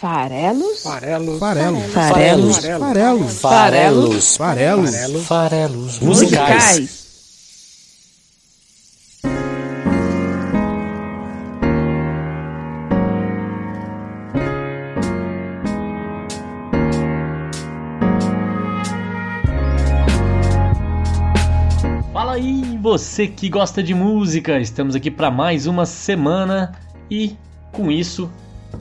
Farelos? Farelos. Farelos. Farelos. Farelos. Farelos. Farelos. Farelos. Musicais. Fala aí, você que gosta de música! Estamos aqui para mais uma semana e, com isso,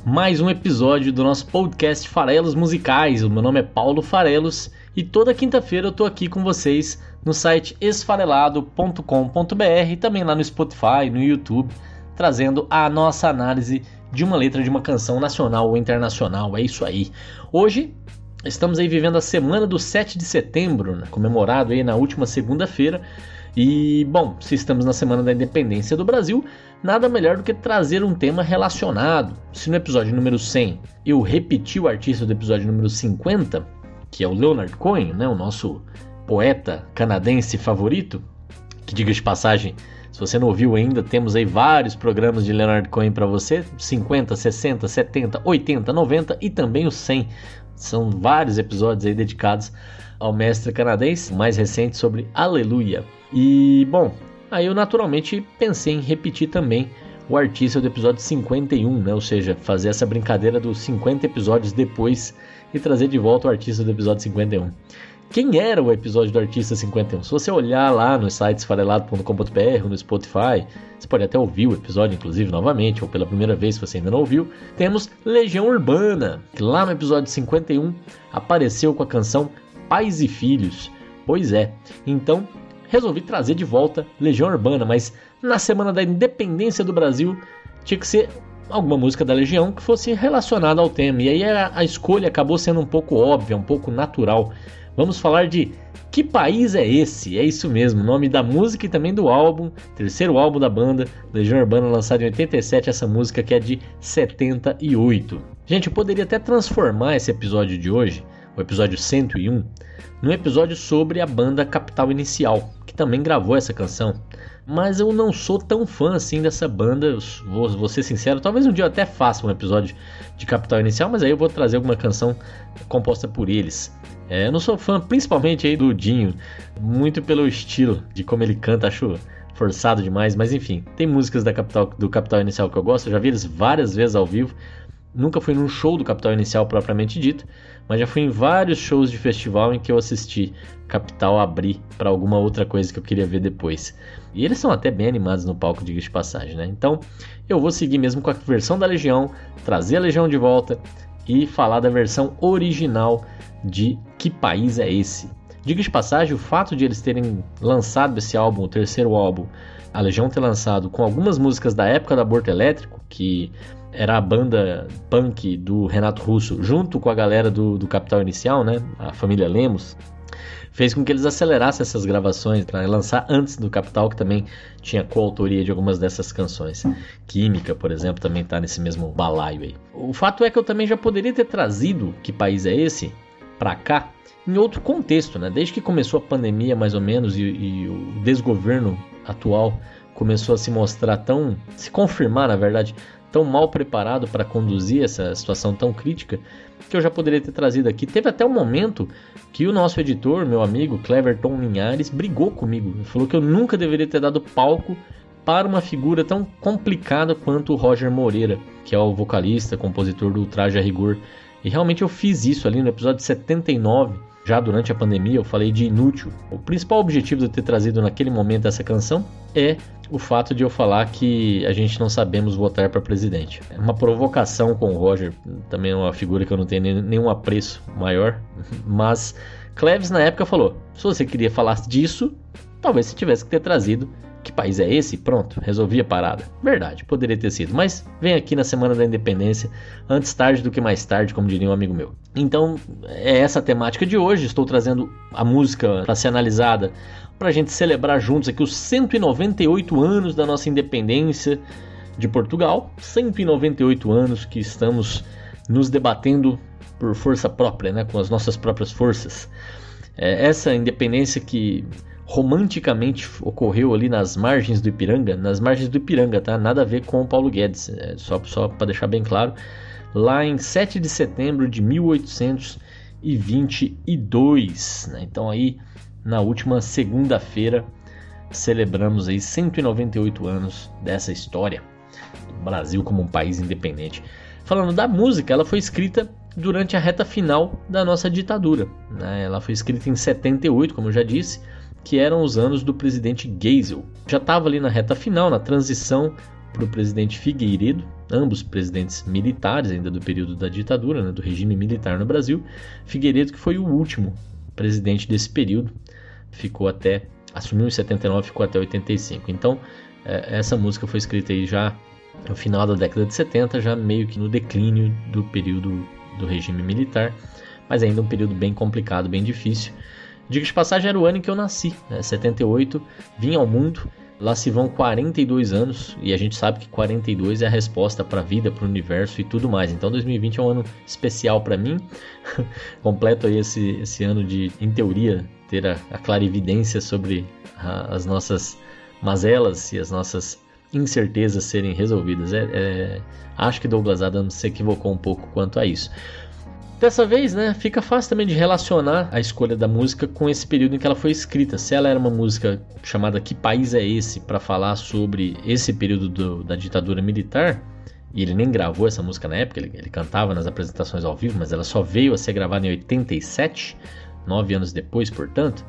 mais um episódio do nosso podcast Farelos Musicais. O meu nome é Paulo Farelos e toda quinta-feira eu tô aqui com vocês no site esfarelado.com.br e também lá no Spotify, no YouTube, trazendo a nossa análise de uma letra de uma canção nacional ou internacional. É isso aí. Hoje Estamos aí vivendo a semana do 7 de setembro, né, comemorado aí na última segunda-feira. E, bom, se estamos na semana da independência do Brasil, nada melhor do que trazer um tema relacionado. Se no episódio número 100 eu repeti o artista do episódio número 50, que é o Leonard Cohen, né, o nosso poeta canadense favorito, que diga de passagem, se você não ouviu ainda, temos aí vários programas de Leonard Cohen para você, 50, 60, 70, 80, 90 e também o 100. São vários episódios aí dedicados ao mestre canadense, mais recente sobre Aleluia. E bom, aí eu naturalmente pensei em repetir também o artista do episódio 51, né? Ou seja, fazer essa brincadeira dos 50 episódios depois e trazer de volta o artista do episódio 51. Quem era o episódio do Artista 51? Se você olhar lá no site esfarelado.com.br no Spotify, você pode até ouvir o episódio, inclusive, novamente, ou pela primeira vez, se você ainda não ouviu. Temos Legião Urbana, que lá no episódio 51 apareceu com a canção Pais e Filhos. Pois é, então resolvi trazer de volta Legião Urbana, mas na semana da independência do Brasil tinha que ser alguma música da Legião que fosse relacionada ao tema. E aí a, a escolha acabou sendo um pouco óbvia, um pouco natural. Vamos falar de Que País é Esse? É isso mesmo, nome da música e também do álbum, terceiro álbum da banda, Legião Urbana, lançado em 87, essa música que é de 78. Gente, eu poderia até transformar esse episódio de hoje, o episódio 101, num episódio sobre a banda Capital Inicial, que também gravou essa canção. Mas eu não sou tão fã assim dessa banda, vou, vou ser sincero. Talvez um dia eu até faça um episódio de Capital Inicial, mas aí eu vou trazer alguma canção composta por eles. É, eu não sou fã, principalmente aí do Dinho, muito pelo estilo de como ele canta, acho forçado demais, mas enfim, tem músicas da Capital, do Capital Inicial que eu gosto, eu já vi eles várias vezes ao vivo. Nunca fui num show do Capital Inicial propriamente dito, mas já fui em vários shows de festival em que eu assisti Capital abrir para alguma outra coisa que eu queria ver depois. E eles são até bem animados no palco, diga de passagem, né? Então eu vou seguir mesmo com a versão da Legião, trazer a Legião de volta e falar da versão original de Que País é Esse? Diga de passagem, o fato de eles terem lançado esse álbum, o terceiro álbum, a Legião ter lançado com algumas músicas da época do aborto elétrico, que era a banda punk do Renato Russo, junto com a galera do, do Capital Inicial, né? A família Lemos, fez com que eles acelerassem essas gravações para lançar antes do Capital, que também tinha coautoria de algumas dessas canções. Química, por exemplo, também está nesse mesmo balaio aí. O fato é que eu também já poderia ter trazido Que País é Esse? para cá em outro contexto, né? Desde que começou a pandemia, mais ou menos, e, e o desgoverno atual começou a se mostrar tão, se confirmar, na verdade, tão mal preparado para conduzir essa situação tão crítica, que eu já poderia ter trazido aqui. Teve até um momento que o nosso editor, meu amigo Cleverton Linhares, brigou comigo. Falou que eu nunca deveria ter dado palco para uma figura tão complicada quanto o Roger Moreira, que é o vocalista, compositor do Traje a Rigor e realmente eu fiz isso ali no episódio 79, já durante a pandemia, eu falei de inútil. O principal objetivo de eu ter trazido naquele momento essa canção é o fato de eu falar que a gente não sabemos votar para presidente. É uma provocação com o Roger, também é uma figura que eu não tenho nenhum apreço maior, mas Cleves na época falou: se você queria falar disso, talvez você tivesse que ter trazido que país é esse? Pronto, resolvi a parada. Verdade, poderia ter sido, mas vem aqui na semana da independência, antes tarde do que mais tarde, como diria um amigo meu. Então, é essa a temática de hoje. Estou trazendo a música para ser analisada, para a gente celebrar juntos aqui os 198 anos da nossa independência de Portugal. 198 anos que estamos nos debatendo por força própria, né, com as nossas próprias forças. É essa independência que romanticamente ocorreu ali nas margens do Ipiranga, nas margens do Ipiranga, tá? Nada a ver com o Paulo Guedes, é só, só para deixar bem claro. lá em 7 de setembro de 1822. Né? Então aí na última segunda-feira celebramos aí 198 anos dessa história do Brasil como um país independente. Falando da música, ela foi escrita durante a reta final da nossa ditadura. Né? Ela foi escrita em 78, como eu já disse, que eram os anos do presidente Geisel. Já estava ali na reta final, na transição para o presidente Figueiredo, ambos presidentes militares ainda do período da ditadura, né, do regime militar no Brasil. Figueiredo que foi o último presidente desse período, ficou até assumiu em 79, ficou até 85. Então é, essa música foi escrita aí já no final da década de 70, já meio que no declínio do período do regime militar, mas ainda um período bem complicado, bem difícil. Diga de passagem era o ano em que eu nasci, né? 78, vim ao mundo Lá se vão 42 anos e a gente sabe que 42 é a resposta para a vida, para o universo e tudo mais. Então 2020 é um ano especial para mim. Completo aí esse, esse ano de, em teoria, ter a, a clarividência sobre a, as nossas mazelas e as nossas incertezas serem resolvidas. É, é, acho que Douglas Adams se equivocou um pouco quanto a isso. Dessa vez, né, fica fácil também de relacionar a escolha da música com esse período em que ela foi escrita. Se ela era uma música chamada Que País é Esse? para falar sobre esse período do, da ditadura militar, e ele nem gravou essa música na época, ele, ele, cantava nas apresentações ao vivo, mas ela só veio a ser gravada em 87, nove anos depois, portanto.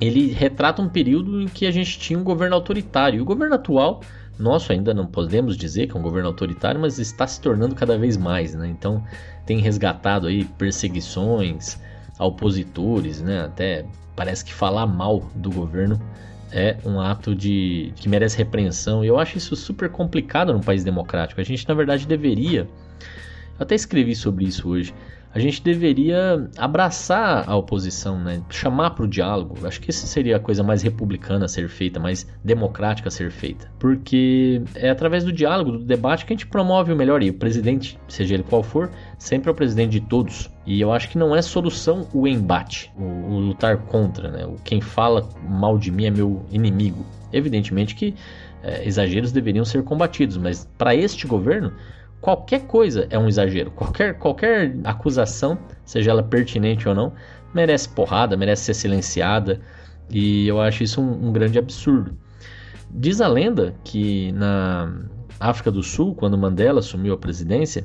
Ele retrata um período em que a gente tinha um governo autoritário. E o governo atual nosso ainda não podemos dizer que é um governo autoritário, mas está se tornando cada vez mais, né? Então tem resgatado aí perseguições opositores, né? Até parece que falar mal do governo é um ato de que merece repreensão. E eu acho isso super complicado num país democrático. A gente na verdade deveria, eu até escrevi sobre isso hoje a gente deveria abraçar a oposição, né? chamar para o diálogo. Acho que essa seria a coisa mais republicana a ser feita, mais democrática a ser feita. Porque é através do diálogo, do debate, que a gente promove o melhor. E o presidente, seja ele qual for, sempre é o presidente de todos. E eu acho que não é solução o embate, o, o lutar contra. Né? O, quem fala mal de mim é meu inimigo. Evidentemente que é, exageros deveriam ser combatidos, mas para este governo qualquer coisa é um exagero. Qualquer, qualquer acusação, seja ela pertinente ou não, merece porrada, merece ser silenciada. E eu acho isso um, um grande absurdo. Diz a lenda que na África do Sul, quando Mandela assumiu a presidência,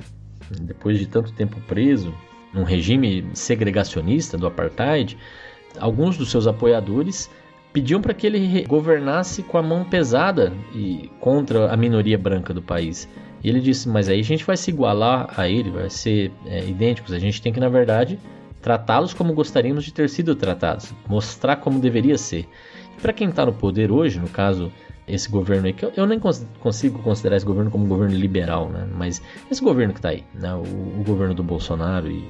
depois de tanto tempo preso, num regime segregacionista do apartheid, alguns dos seus apoiadores pediam para que ele governasse com a mão pesada e contra a minoria branca do país. E ele disse: Mas aí a gente vai se igualar a ele, vai ser é, idênticos. A gente tem que, na verdade, tratá-los como gostaríamos de ter sido tratados, mostrar como deveria ser. E para quem está no poder hoje, no caso, esse governo aí, que eu, eu nem cons consigo considerar esse governo como um governo liberal, né? Mas esse governo que está aí, né? O, o, governo do Bolsonaro e,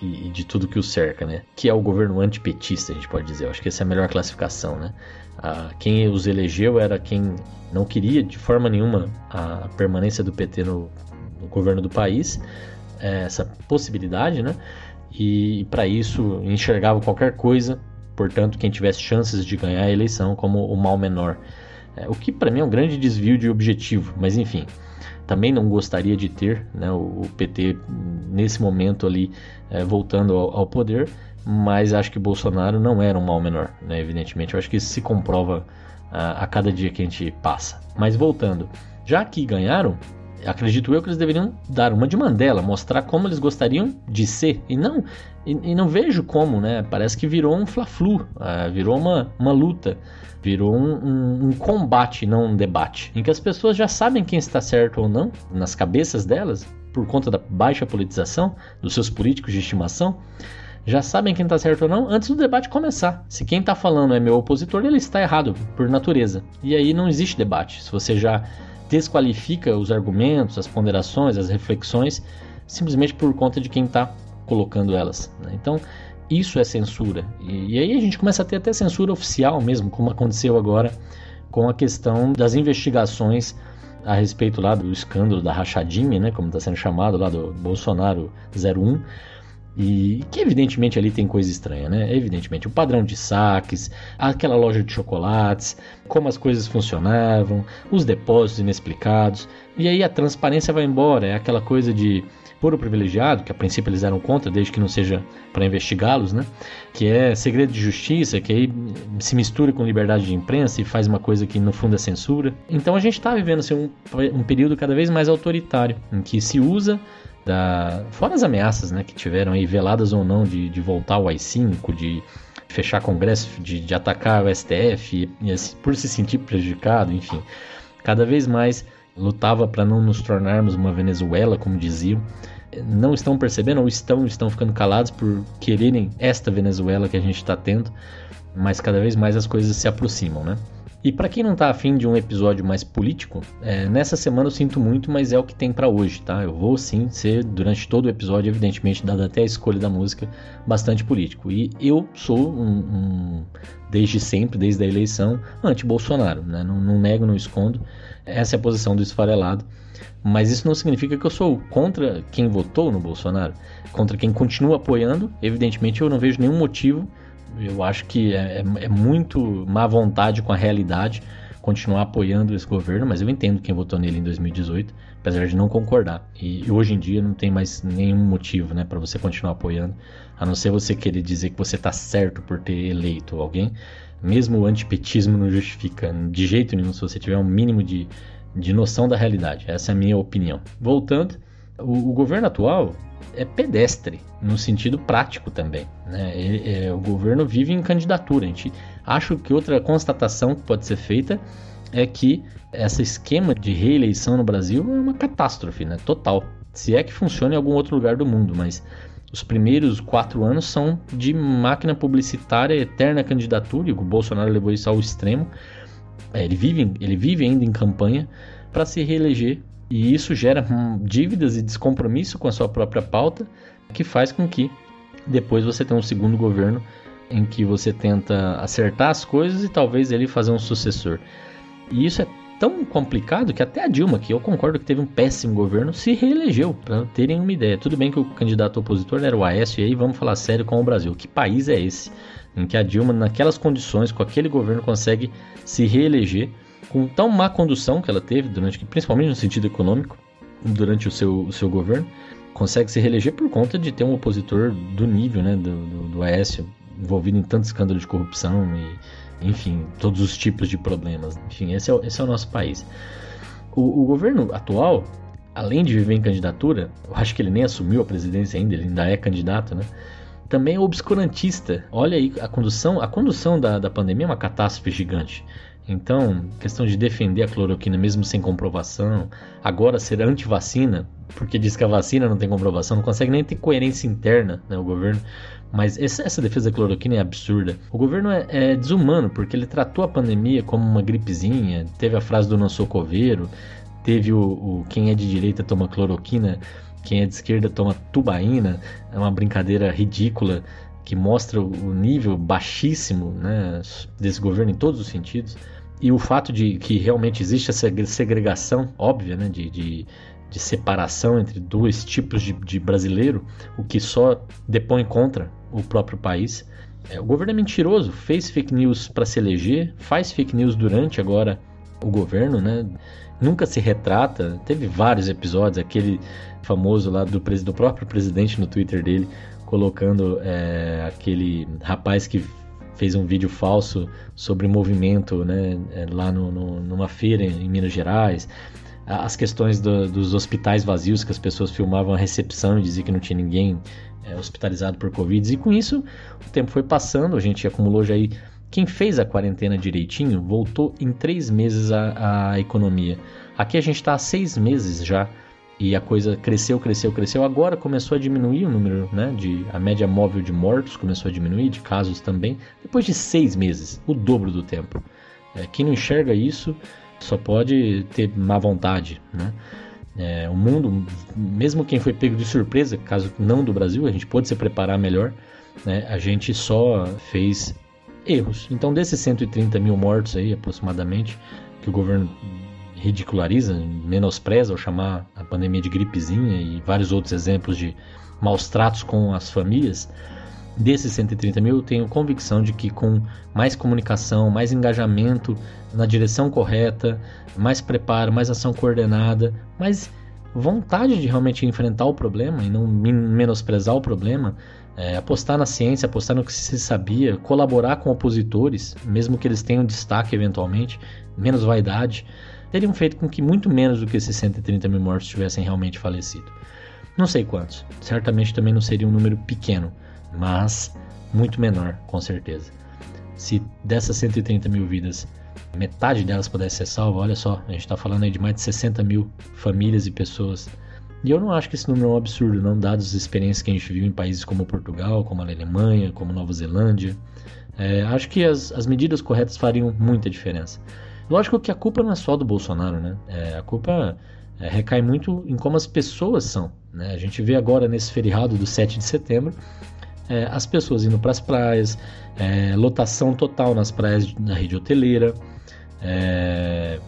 e, e, de tudo que o cerca, né? Que é o governo antipetista, a gente pode dizer. Eu acho que essa é a melhor classificação, né? Ah, quem os elegeu era quem não queria de forma nenhuma a permanência do PT no, no governo do país, é, essa possibilidade, né? E para isso enxergava qualquer coisa, portanto, quem tivesse chances de ganhar a eleição como o mal menor. É, o que para mim é um grande desvio de objetivo, mas enfim, também não gostaria de ter né, o, o PT nesse momento ali é, voltando ao, ao, poder, mas acho que Bolsonaro não era um mal menor, né, evidentemente. Eu acho que isso se comprova a, a cada dia que a gente passa. Mas voltando, já que ganharam, acredito eu que eles deveriam dar uma de Mandela, mostrar como eles gostariam de ser e não e, e não vejo como, né? Parece que virou um fla-flu, uh, virou uma, uma luta, virou um, um, um, combate, não um debate, em que as pessoas já sabem quem está certo ou não nas cabeças delas por conta da baixa politização dos seus políticos de estimação já sabem quem está certo ou não antes do debate começar. Se quem está falando é meu opositor, ele está errado por natureza. E aí não existe debate. Se você já desqualifica os argumentos, as ponderações, as reflexões, simplesmente por conta de quem está colocando elas. Né? Então, isso é censura. E, e aí a gente começa a ter até censura oficial mesmo, como aconteceu agora com a questão das investigações a respeito lá do escândalo da rachadinha, né, como está sendo chamado lá do Bolsonaro 01, e que evidentemente ali tem coisa estranha, né? Evidentemente, o padrão de saques, aquela loja de chocolates, como as coisas funcionavam, os depósitos inexplicados. E aí a transparência vai embora, é aquela coisa de foro privilegiado, que a princípio eles eram contra, desde que não seja para investigá-los, né? Que é segredo de justiça, que aí se mistura com liberdade de imprensa e faz uma coisa que no fundo é censura. Então a gente está vivendo assim, um, um período cada vez mais autoritário, em que se usa da... fora as ameaças né, que tiveram aí, veladas ou não, de, de voltar ao AI-5, de fechar congresso, de, de atacar o STF, e, e, por se sentir prejudicado, enfim. Cada vez mais lutava para não nos tornarmos uma Venezuela, como diziam. Não estão percebendo ou estão, estão ficando calados por quererem esta Venezuela que a gente está tendo, mas cada vez mais as coisas se aproximam, né? E para quem não tá afim de um episódio mais político, é, nessa semana eu sinto muito, mas é o que tem para hoje, tá? Eu vou sim ser, durante todo o episódio, evidentemente, dado até a escolha da música, bastante político. E eu sou um, um desde sempre, desde a eleição, anti-Bolsonaro, né? Não, não nego, não escondo. Essa é a posição do esfarelado. Mas isso não significa que eu sou contra quem votou no Bolsonaro, contra quem continua apoiando. Evidentemente, eu não vejo nenhum motivo eu acho que é, é, é, muito má vontade com a realidade continuar apoiando esse governo, mas eu entendo quem votou nele em 2018, apesar de não concordar. E, hoje em dia não tem mais nenhum motivo né, para você continuar apoiando, a não ser você querer dizer que você está certo por ter eleito alguém. Mesmo o antipetismo não justifica de jeito nenhum se você tiver um mínimo de, de noção da realidade. Essa é a minha opinião. Voltando, o, o governo atual é pedestre, no sentido prático também. Né? É, é, o governo vive em candidatura. A gente acho que outra constatação que pode ser feita é que esse esquema de reeleição no Brasil é uma catástrofe, né? total. Se é que funciona em algum outro lugar do mundo, mas os primeiros quatro anos são de máquina publicitária, eterna candidatura, e o Bolsonaro levou isso ao extremo. É, ele, vive, ele vive ainda em campanha para se reeleger e isso gera hum, dívidas e descompromisso com a sua própria pauta, que faz com que depois você tenha um segundo governo em que você tenta acertar as coisas e talvez ele fazer um sucessor. E isso é tão complicado que até a Dilma, que eu concordo que teve um péssimo governo, se reelegeu, para terem uma ideia. Tudo bem que o candidato opositor era o Aécio, e aí vamos falar sério com o Brasil. Que país é esse em que a Dilma, naquelas condições, com aquele governo, consegue se reeleger com tão má condução que ela teve, durante, principalmente no sentido econômico, durante o seu, o seu governo, consegue se reeleger por conta de ter um opositor do nível né, do, do, do Aécio, envolvido em tanto escândalo de corrupção e, enfim, todos os tipos de problemas. Enfim, esse é, esse é o nosso país. O, o, governo atual, além de viver em candidatura, eu acho que ele nem assumiu a presidência ainda, ele ainda é candidato, né? Também é obscurantista. Olha aí, a condução, a condução da, da pandemia é uma catástrofe gigante. Então, questão de defender a cloroquina mesmo sem comprovação, agora ser anti-vacina, porque diz que a vacina não tem comprovação, não consegue nem ter coerência interna, né, o governo. Mas essa defesa da cloroquina é absurda. O governo é, é, desumano, porque ele tratou a pandemia como uma gripezinha, teve a frase do nosso coveiro, teve o, o quem é de direita toma cloroquina, quem é de esquerda toma tubaína, é uma brincadeira ridícula que mostra o nível baixíssimo né, desse governo em todos os sentidos e o fato de que realmente existe essa segregação óbvia, né, de, de, de separação entre dois tipos de, de, brasileiro, o que só depõe contra o próprio país. É, o governo é mentiroso, fez fake news para se eleger, faz fake news durante agora o governo, né? Nunca se retrata. Teve vários episódios, aquele famoso lá do, do próprio presidente no Twitter dele, colocando é, aquele rapaz que fez um vídeo falso sobre movimento né, é, lá no, no, numa feira em Minas Gerais. As questões do, dos hospitais vazios, que as pessoas filmavam a recepção e diziam que não tinha ninguém é, hospitalizado por Covid. E com isso, o tempo foi passando, a gente acumulou já aí. Quem fez a quarentena direitinho voltou em três meses a, a economia. Aqui a gente está há seis meses já e a coisa cresceu, cresceu, cresceu. Agora começou a diminuir o número, né? De, a média móvel de mortos começou a diminuir, de casos também. Depois de seis meses, o dobro do tempo. É, quem não enxerga isso só pode ter má vontade, né? É, o mundo, mesmo quem foi pego de surpresa, caso não do Brasil, a gente pôde se preparar melhor, né? A gente só fez erros. Então, desses 130 mil mortos aí, aproximadamente, que o governo ridiculariza, menospreza ao chamar a pandemia de gripezinha e vários outros exemplos de maus tratos com as famílias, desses 130 mil, eu tenho convicção de que com mais comunicação, mais engajamento na direção correta, mais preparo, mais ação coordenada, mais vontade de realmente enfrentar o problema e não menosprezar o problema, é, apostar na ciência, apostar no que se sabia, colaborar com opositores, mesmo que eles tenham destaque eventualmente, menos vaidade, teriam feito com que muito menos do que esses 130 mil mortos tivessem realmente falecido. Não sei quantos, certamente também não seria um número pequeno, mas muito menor, com certeza. Se dessas 130 mil vidas, metade delas pudesse ser salva, olha só, a gente está falando aí de mais de 60 mil famílias e pessoas e eu não acho que esse número é um absurdo, não, dados as experiências que a gente viu em países como Portugal, como a Alemanha, como Nova Zelândia. É, acho que as, as medidas corretas fariam muita diferença. Lógico que a culpa não é só do Bolsonaro, né? É, a culpa é, recai muito em como as pessoas são. Né? A gente vê agora nesse feriado do 7 de setembro é, as pessoas indo para as praias, é, lotação total nas praias da rede hoteleira. É,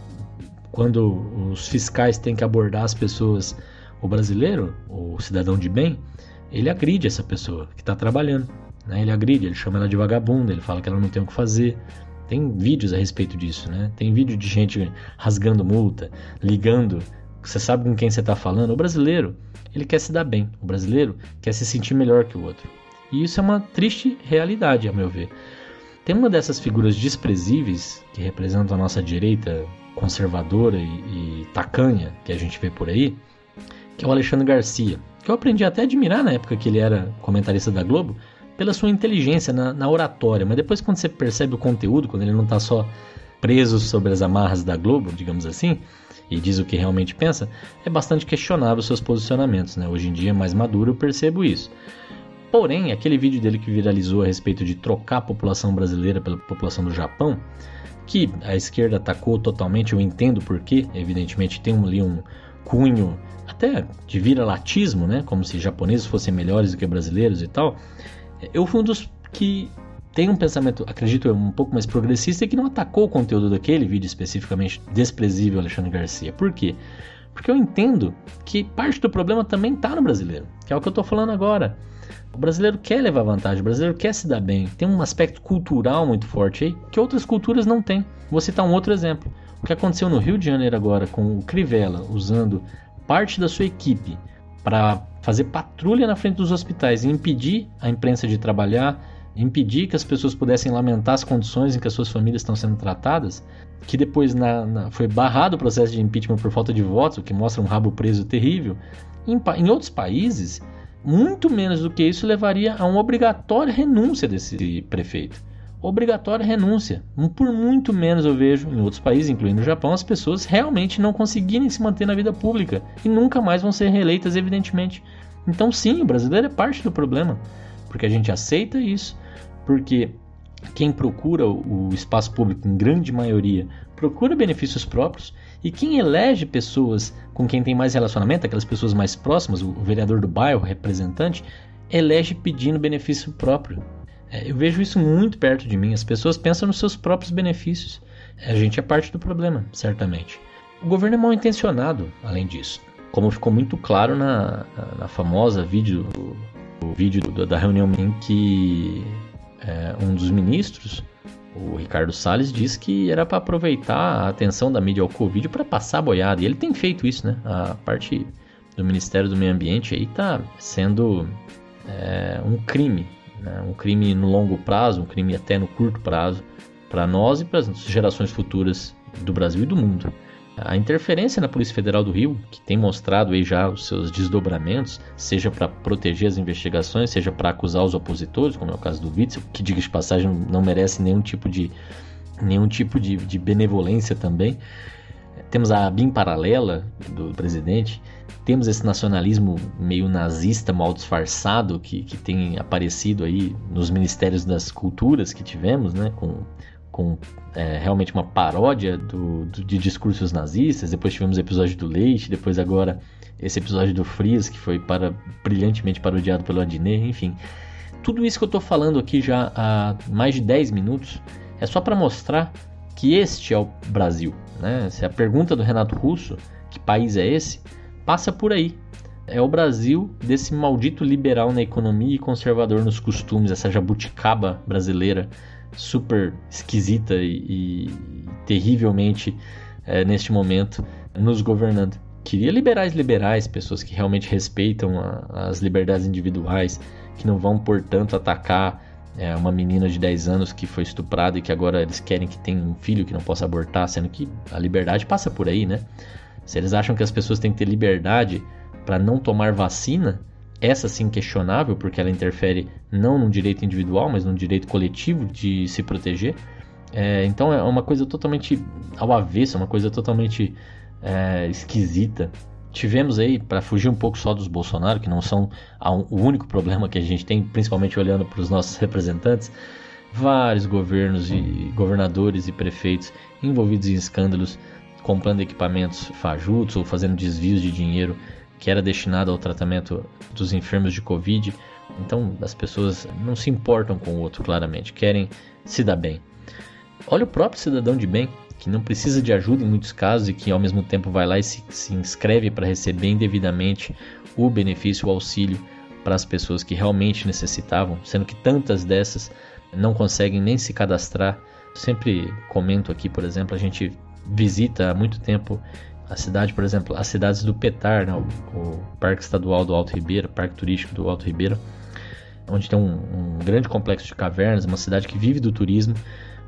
quando os fiscais têm que abordar as pessoas o brasileiro, o cidadão de bem, ele agride essa pessoa que está trabalhando. Né? Ele agride, ele chama ela de vagabunda, ele fala que ela não tem o que fazer. Tem vídeos a respeito disso, né? Tem vídeo de gente rasgando multa, ligando. Você sabe com quem você está falando? O brasileiro, ele quer se dar bem. O brasileiro quer se sentir melhor que o outro. E isso é uma triste realidade, a meu ver. Tem uma dessas figuras desprezíveis que representam a nossa direita conservadora e, e tacanha que a gente vê por aí, que é o Alexandre Garcia, que eu aprendi até a admirar na época que ele era comentarista da Globo, pela sua inteligência na, na oratória, mas depois quando você percebe o conteúdo, quando ele não está só preso sobre as amarras da Globo, digamos assim, e diz o que realmente pensa, é bastante questionável seus posicionamentos. Né? Hoje em dia, mais maduro, eu percebo isso. Porém, aquele vídeo dele que viralizou a respeito de trocar a população brasileira pela população do Japão, que a esquerda atacou totalmente, eu entendo porquê, evidentemente tem ali um cunho até de vira-latismo, né? Como se japoneses fossem melhores do que brasileiros e tal. Eu fui um dos que tem um pensamento, acredito eu, um pouco mais progressista e que não atacou o conteúdo daquele vídeo especificamente desprezível Alexandre Garcia. Por quê? Porque eu entendo que parte do problema também está no brasileiro, que é o que eu estou falando agora. O brasileiro quer levar vantagem, o brasileiro quer se dar bem, tem um aspecto cultural muito forte aí que outras culturas não têm. Vou citar um outro exemplo. O que aconteceu no Rio de Janeiro agora com o Crivella usando parte da sua equipe para fazer patrulha na frente dos hospitais e impedir a imprensa de trabalhar, impedir que as pessoas pudessem lamentar as condições em que as suas famílias estão sendo tratadas, que depois na, na, foi barrado o processo de impeachment por falta de votos, o que mostra um rabo preso terrível. Em, em outros países, muito menos do que isso levaria a uma obrigatória renúncia desse prefeito obrigatória renúncia. Por muito menos eu vejo em outros países, incluindo o Japão, as pessoas realmente não conseguirem se manter na vida pública e nunca mais vão ser reeleitas, evidentemente. Então, sim, o brasileiro é parte do problema, porque a gente aceita isso, porque quem procura o espaço público, em grande maioria, procura benefícios próprios, e quem elege pessoas com quem tem mais relacionamento, aquelas pessoas mais próximas, o vereador do bairro, o representante, elege pedindo benefício próprio. É, eu vejo isso muito perto de mim. As pessoas pensam nos seus próprios benefícios. A gente é parte do problema, certamente. O governo é mal intencionado, além disso. Como ficou muito claro na, na famosa vídeo, o vídeo da reunião em que é, um dos ministros, o Ricardo Salles, disse que era para aproveitar a atenção da mídia ao Covid para passar boiada. E ele tem feito isso, né? A parte do Ministério do Meio Ambiente aí está sendo é, um crime né? Um crime no longo prazo, um crime até no curto prazo, para nós e para as gerações futuras do Brasil e do mundo. A interferência na Polícia Federal do Rio, que tem mostrado aí já os seus desdobramentos, seja para proteger as investigações, seja para acusar os opositores, como é o caso do Witzel, que diga de passagem não merece nenhum tipo de nenhum tipo de, de benevolência também. Temos a BIM paralela do presidente, temos esse nacionalismo meio nazista, mal disfarçado, que, que tem aparecido aí nos ministérios das culturas que tivemos, né, com, com é, realmente uma paródia do, do, de discursos nazistas. Depois tivemos o episódio do Leite, depois agora esse episódio do Frias, que foi para, brilhantemente parodiado pelo Adnet, enfim. Tudo isso que eu estou falando aqui já há mais de 10 minutos é só para mostrar que este é o Brasil. Né? Se a pergunta do Renato Russo, que país é esse, passa por aí. É o Brasil desse maldito liberal na economia e conservador nos costumes, essa jabuticaba brasileira super esquisita e, e terrivelmente é, neste momento nos governando. queria liberais liberais, pessoas que realmente respeitam a, as liberdades individuais, que não vão, portanto, atacar é, uma menina de 10 anos que foi estuprada e que agora eles querem que tenha um filho que não possa abortar, sendo que a liberdade passa por aí, né? Se eles acham que as pessoas têm que ter liberdade para não tomar vacina, essa sim questionável, porque ela interfere não no direito individual, mas no direito coletivo de se proteger. É, então é uma coisa totalmente ao avesso, uma coisa totalmente é, esquisita. Tivemos aí, para fugir um pouco só dos Bolsonaro, que não são a, o único problema que a gente tem, principalmente olhando para os nossos representantes, vários governos e governadores e prefeitos envolvidos em escândalos, comprando equipamentos fajutos ou fazendo desvios de dinheiro que era destinado ao tratamento dos enfermos de Covid. Então as pessoas não se importam com o outro, claramente, querem se dar bem. Olha o próprio cidadão de bem, que não precisa de ajuda em muitos casos e que ao mesmo tempo vai lá e se, se inscreve para receber indevidamente o benefício, o auxílio para as pessoas que realmente necessitavam, sendo que tantas dessas não conseguem nem se cadastrar. Sempre comento aqui, por exemplo, a gente visita há muito tempo a cidade, por exemplo, as cidades do Petar, né, o, o, Parque Estadual do Alto Ribeiro, Parque Turístico do Alto Ribeiro, onde tem um, um grande complexo de cavernas, uma cidade que vive do turismo,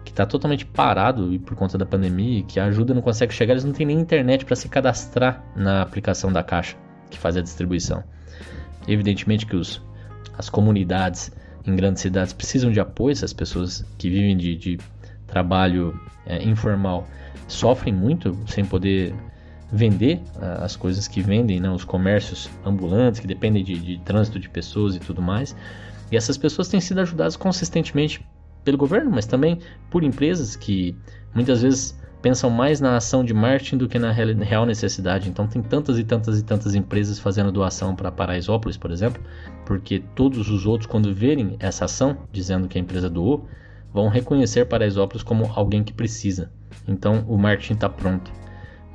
que está totalmente parado e por conta da pandemia, que a ajuda não consegue chegar, eles não têm nem internet para se cadastrar na aplicação da Caixa que faz a distribuição. Evidentemente que os, as comunidades em grandes cidades precisam de apoio, essas pessoas que vivem de, de trabalho é, informal sofrem muito sem poder vender as coisas que vendem, né, os comércios ambulantes que dependem de, de trânsito de pessoas e tudo mais. E essas pessoas têm sido ajudadas consistentemente pelo governo, mas também por empresas que muitas vezes pensam mais na ação de marketing do que na real necessidade. Então tem tantas e tantas e tantas empresas fazendo doação para Paraisópolis, por exemplo, porque todos os outros quando verem essa ação, dizendo que a empresa doou, vão reconhecer Paraisópolis como alguém que precisa. Então o marketing está pronto.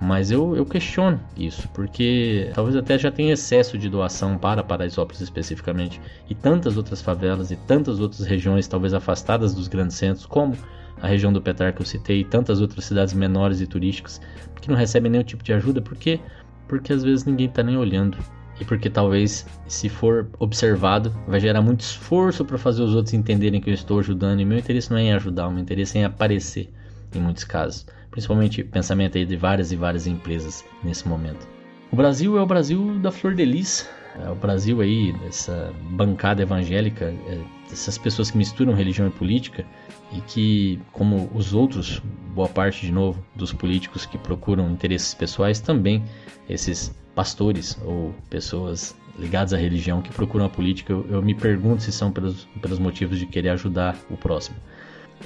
Mas eu, eu questiono isso, porque talvez até já tenha excesso de doação para Paraisópolis especificamente, e tantas outras favelas e tantas outras regiões, talvez afastadas dos grandes centros, como a região do Petar que eu citei, e tantas outras cidades menores e turísticas, que não recebem nenhum tipo de ajuda, porque porque às vezes ninguém está nem olhando. E porque talvez, se for observado, vai gerar muito esforço para fazer os outros entenderem que eu estou ajudando. E meu interesse não é em ajudar, o meu interesse é em aparecer, em muitos casos principalmente pensamento aí de várias e várias empresas nesse momento. O Brasil é o Brasil da flor de lis, é o Brasil aí dessa bancada evangélica, é, dessas pessoas que misturam religião e política e que, como os outros, boa parte de novo dos políticos que procuram interesses pessoais, também esses pastores ou pessoas ligadas à religião que procuram a política, eu, eu me pergunto se são pelos, pelos motivos de querer ajudar o próximo.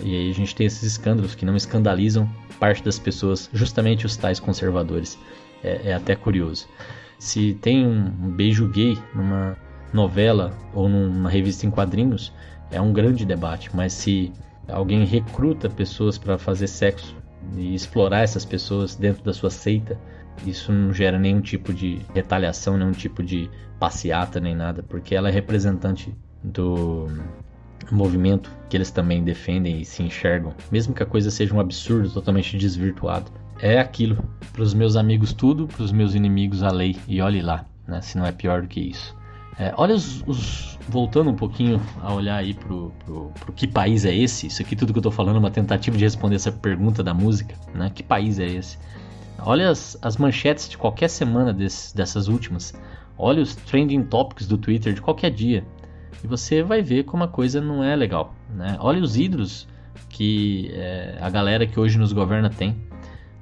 E aí a gente tem esses escândalos que não escandalizam parte das pessoas, justamente os tais conservadores. É, é até curioso. Se tem um beijo gay numa novela ou numa revista em quadrinhos, é um grande debate. Mas se alguém recruta pessoas para fazer sexo e explorar essas pessoas dentro da sua seita, isso não gera nenhum tipo de retaliação, nenhum tipo de passeata nem nada, porque ela é representante do movimento que eles também defendem e se enxergam, mesmo que a coisa seja um absurdo totalmente desvirtuado. É aquilo, para os meus amigos tudo, para os meus inimigos a lei, e olhe lá, né, se não é pior do que isso. É, olha os, os, voltando um pouquinho a olhar aí pro, pro, pro, que país é esse. Isso aqui tudo que eu tô falando é uma tentativa de responder essa pergunta da música, né? Que país é esse? Olha as, as manchetes de qualquer semana desse, dessas últimas. Olha os trending topics do Twitter de qualquer dia e você vai ver como a coisa não é legal. Né? Olha os ídolos que é, a galera que hoje nos governa tem.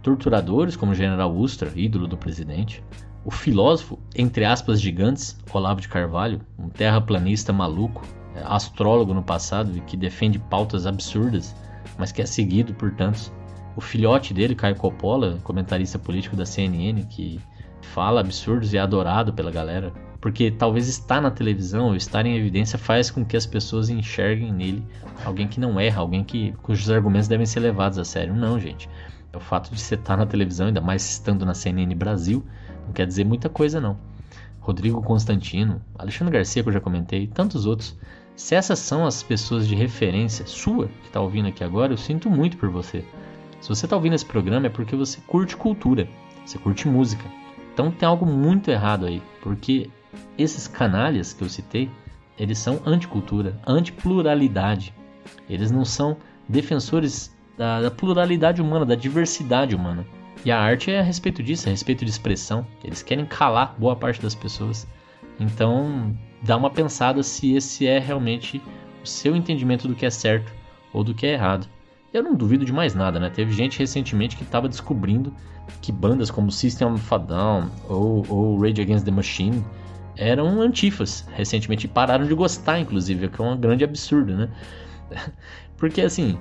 Torturadores como o General Ustra, ídolo do presidente. O filósofo, entre aspas, gigantes, Olavo de Carvalho, um terraplanista maluco, é, astrólogo no passado e que defende pautas absurdas, mas que é seguido por tantos. O filhote dele, Caio Coppola, comentarista político da CNN, que fala absurdos e é adorado pela galera porque talvez estar na televisão ou estar em evidência faz com que as pessoas enxerguem nele alguém que não erra, alguém que cujos argumentos devem ser levados a sério. Não, gente. O fato de você estar na televisão, ainda mais estando na CNN Brasil, não quer dizer muita coisa não. Rodrigo Constantino, Alexandre Garcia, que eu já comentei, e tantos outros. Se essas são as pessoas de referência sua que está ouvindo aqui agora, eu sinto muito por você. Se você está ouvindo esse programa é porque você curte cultura, você curte música. Então tem algo muito errado aí, porque esses canalhas que eu citei, eles são anticultura, antipluralidade. Eles não são defensores da, da, pluralidade humana, da diversidade humana. E a arte é a respeito disso, é a respeito de expressão. Eles querem calar boa parte das pessoas. Então, dá uma pensada se esse é realmente o seu entendimento do que é certo ou do que é errado. Eu não duvido de mais nada, né? Teve gente recentemente que estava descobrindo que bandas como System of a Down ou, ou Rage Against the Machine eram antifas recentemente e pararam de gostar, inclusive, o que é um grande absurdo, né? Porque assim,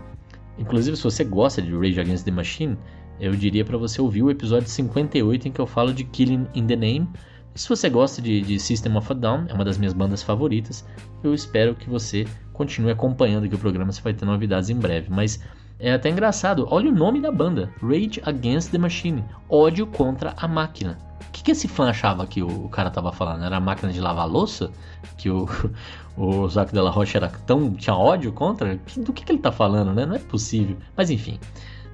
inclusive se você gosta de Rage Against the Machine, eu diria para você ouvir o episódio 58 em que eu falo de Killing in the Name. E se você gosta de, de, System of a Down, é uma das minhas bandas favoritas, eu espero que você continue acompanhando aqui o programa, você vai ter novidades em breve. Mas é até engraçado, olha o nome da banda: Rage Against the Machine ódio contra a máquina. O que, que esse fã achava que o, cara tava falando? Era a máquina de lavar louça? Que o, o Zac Della Rocha era tão. tinha ódio contra? Do que, que ele tá falando, né? Não é possível. Mas enfim.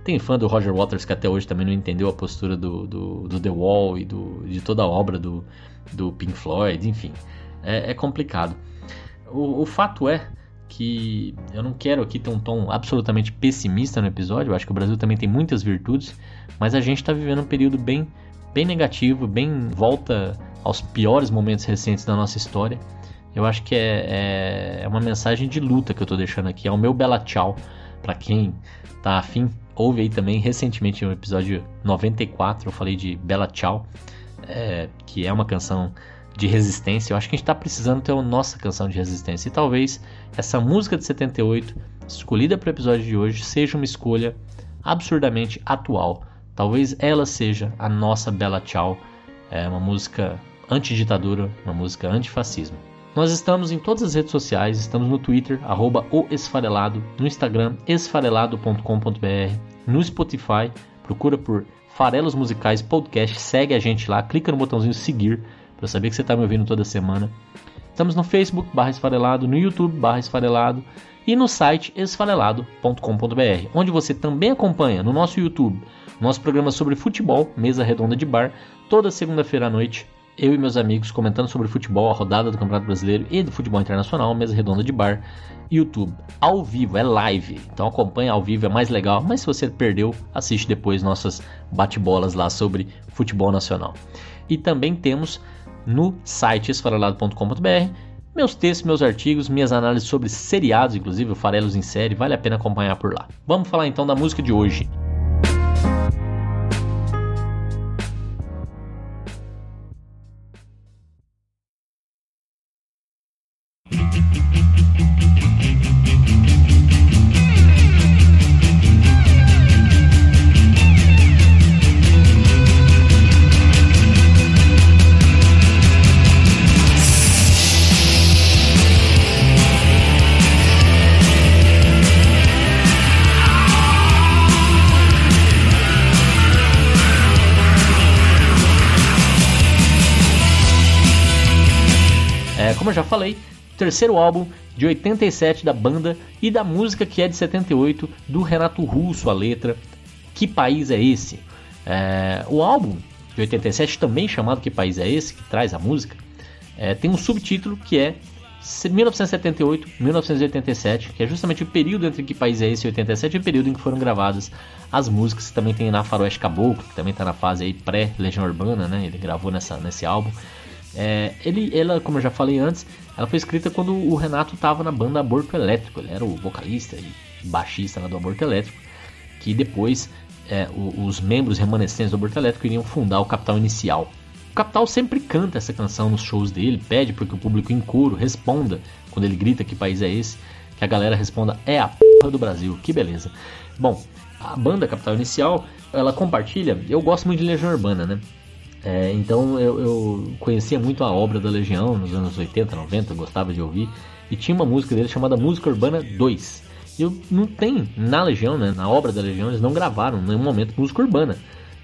Tem fã do Roger Waters que até hoje também não entendeu a postura do, do, do The Wall e do, de toda a obra do, do Pink Floyd, enfim. É, é complicado. O, o fato é que eu não quero aqui ter um tom absolutamente pessimista no episódio. Eu acho que o Brasil também tem muitas virtudes, mas a gente está vivendo um período bem, bem negativo, bem volta aos piores momentos recentes da nossa história. Eu acho que é, é, é uma mensagem de luta que eu estou deixando aqui. É o meu bela tchau para quem tá afim. Houve aí também recentemente no episódio 94 eu falei de Bela Tchau, é, que é uma canção de resistência. Eu acho que a gente está precisando ter a nossa canção de resistência. E talvez essa música de 78, escolhida para o episódio de hoje, seja uma escolha absurdamente atual. Talvez ela seja a nossa Bela Tchau, é uma música anti-ditadura, uma música antifascismo. Nós estamos em todas as redes sociais, estamos no Twitter, arroba o Esfarelado, no Instagram, esfarelado.com.br, no Spotify, procura por Farelos Musicais Podcast, segue a gente lá, clica no botãozinho seguir, para saber que você está me ouvindo toda semana. Estamos no Facebook, barra esfarelado, no YouTube, barra esfarelado e no site esfarelado.com.br, onde você também acompanha no nosso YouTube nosso programa sobre futebol, Mesa Redonda de Bar, toda segunda-feira à noite. Eu e meus amigos comentando sobre futebol, a rodada do Campeonato Brasileiro e do futebol internacional, Mesa Redonda de Bar, YouTube, ao vivo, é live. Então acompanha ao vivo, é mais legal. Mas se você perdeu, assiste depois nossas bate-bolas lá sobre futebol nacional. E também temos no site esfarelado.com.br. Meus textos, meus artigos, minhas análises sobre seriados, inclusive o Farelos em série, vale a pena acompanhar por lá. Vamos falar então da música de hoje. Terceiro álbum de 87 da banda e da música que é de 78 do Renato Russo, a letra. Que país é esse? É, o álbum de 87, também chamado Que País é Esse, que traz a música, é, tem um subtítulo que é 1978-1987, que é justamente o período entre Que País é Esse e 87, o período em que foram gravadas as músicas. Também tem na Faroeste Caboclo, que também está na fase pré-Legião Urbana, né? Ele gravou nessa, nesse álbum. É, ele, ela, como eu já falei antes, ela foi escrita quando o Renato estava na banda Aborto Elétrico. Ele era o vocalista e baixista do Aborto Elétrico, que depois é, os membros remanescentes do Aborto Elétrico iriam fundar o Capital Inicial. O Capital sempre canta essa canção nos shows dele, pede para que o público em coro responda quando ele grita que país é esse, que a galera responda é a porra do Brasil, que beleza. Bom, a banda Capital Inicial, ela compartilha, eu gosto muito de Legião Urbana, né? É, então eu, eu, conhecia muito a obra da Legião nos anos 80, 90, gostava de ouvir. E tinha uma música dele chamada Música Urbana 2. E eu não tem na Legião, né, na obra da Legião, eles não gravaram em nenhum momento música urbana.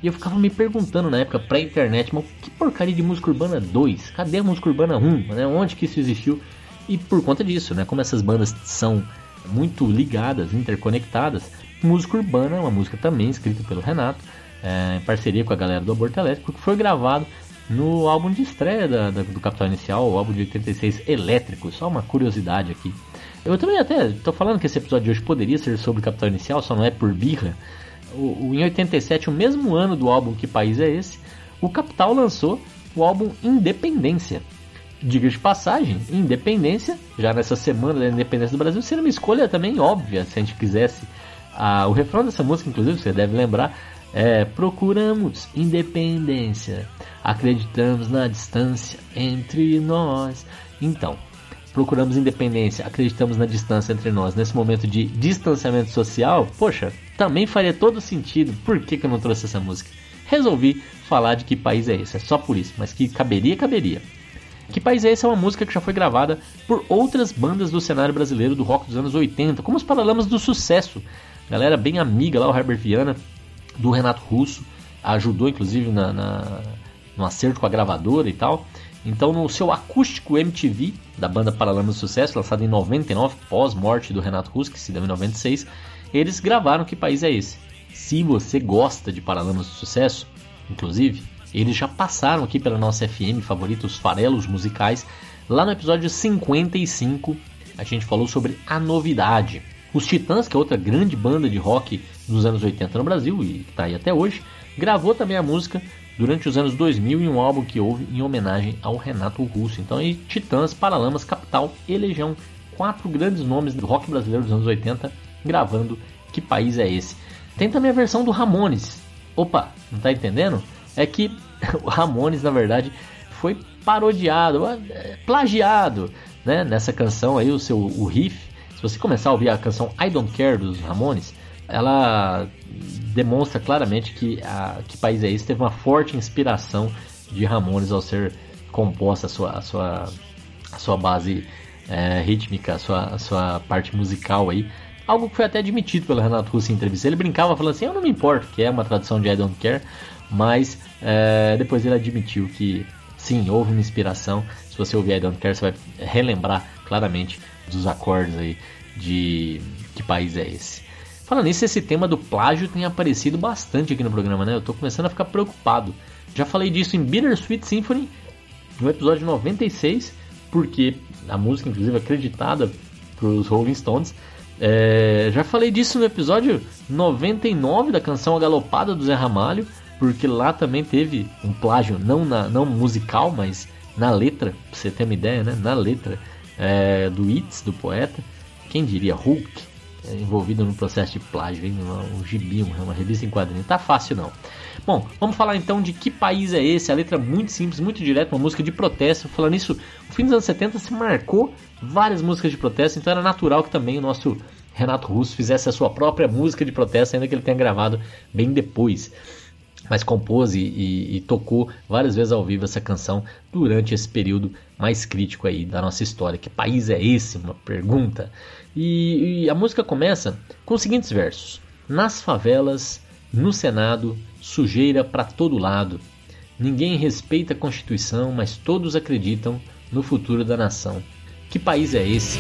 E eu ficava me perguntando na época, pré-internet, mas que porcaria de música urbana 2? Cadê a música urbana 1? Né? Onde que isso existiu? E por conta disso, né, como essas bandas são muito ligadas, interconectadas, música urbana é uma música também escrita pelo Renato é, em parceria com a galera do Aborto Elétrico, que foi gravado no álbum de estreia da, da, do Capital Inicial, o álbum de 86 Elétrico. Só uma curiosidade aqui. Eu também até tô falando que esse episódio de hoje poderia ser sobre Capital Inicial, só não é por birra. O, o, em 87, o mesmo ano do álbum Que País é Esse, o Capital lançou o álbum Independência. Diga de passagem, Independência, já nessa semana da Independência do Brasil, seria uma escolha também óbvia, se a gente quisesse. Ah, o refrão dessa música, inclusive, você deve lembrar, é Procuramos independência, acreditamos na distância entre nós. Então, procuramos independência, acreditamos na distância entre nós. Nesse momento de distanciamento social, poxa, também faria todo sentido. Por que, que eu não trouxe essa música? Resolvi falar de que país é esse, é só por isso, mas que caberia, caberia. Que País é Esse é uma música que já foi gravada por outras bandas do cenário brasileiro do rock dos anos 80, como os Paralamas do Sucesso. Galera bem amiga lá, o Herbert Viana, do Renato Russo, ajudou inclusive na, na, no acerto com a gravadora e tal. Então, no seu acústico MTV da banda Paralamas do Sucesso, lançado em 99, pós-morte do Renato Russo, que se deu em 96, eles gravaram Que País é Esse? Se você gosta de Paralamas do Sucesso, inclusive, eles já passaram aqui pela nossa FM favorita, os farelos musicais. Lá no episódio 55, a gente falou sobre a novidade. Os Titãs, que é outra grande banda de rock dos anos 80 no Brasil e está aí até hoje, gravou também a música durante os anos 2000 em um álbum que houve em homenagem ao Renato Russo. Então aí Titãs, Paralamas, Capital e Legião, quatro grandes nomes do rock brasileiro dos anos 80 gravando Que País é Esse? Tem também a versão do Ramones. Opa, não tá entendendo? É que o Ramones, na verdade, foi parodiado, é, plagiado, né? Nessa canção aí, o seu o riff. Se você começar a ouvir a canção I Don't Care dos Ramones, ela demonstra claramente que a que país é esse teve uma forte inspiração de Ramones ao ser composta a sua a sua a sua base é, rítmica, a sua, a sua parte musical aí. Algo que foi até admitido pelo Renato Russo em entrevista. Ele brincava falando assim: Eu não me importo, que é uma tradução de I Don't Care, mas é, depois ele admitiu que sim, houve uma inspiração. Se você ouvir I Don't Care, você vai relembrar claramente dos acordes aí de que país é esse. Falando nisso, esse tema do plágio tem aparecido bastante aqui no programa, né? Eu tô começando a ficar preocupado. Já falei disso em Bittersweet Symphony, no episódio 96, porque a música, inclusive, acreditada pros Rolling Stones. É, já falei disso no episódio 99 da canção A Galopada do Zé Ramalho porque lá também teve um plágio, não, na, não musical, mas na letra, pra você ter uma ideia, né? Na letra é, do Itz, do poeta. Quem diria Hulk é, envolvido no processo de plágio, hein? Um, gibi, uma revista em quadrinho. Tá fácil não. Bom, vamos falar então de que país é esse. A letra muito simples, muito direta, uma música de protesto. Falando nisso, o fim dos anos 70 se marcou várias músicas de protesto, então era natural que também o nosso Renato Russo fizesse a sua própria música de protesto, ainda que ele tenha gravado bem depois mas compôs e, e, e, tocou várias vezes ao vivo essa canção durante esse período mais crítico aí da nossa história. Que país é esse? Uma pergunta. E, e a música começa com os seguintes versos: Nas favelas, no Senado, sujeira para todo lado. Ninguém respeita a Constituição, mas todos acreditam no futuro da nação. Que país é esse?